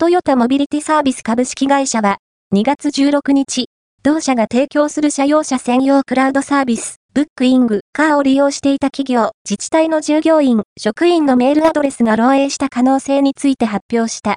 トヨタモビリティサービス株式会社は、2月16日、同社が提供する車用車専用クラウドサービス、ブックイング、カーを利用していた企業、自治体の従業員、職員のメールアドレスが漏洩した可能性について発表した。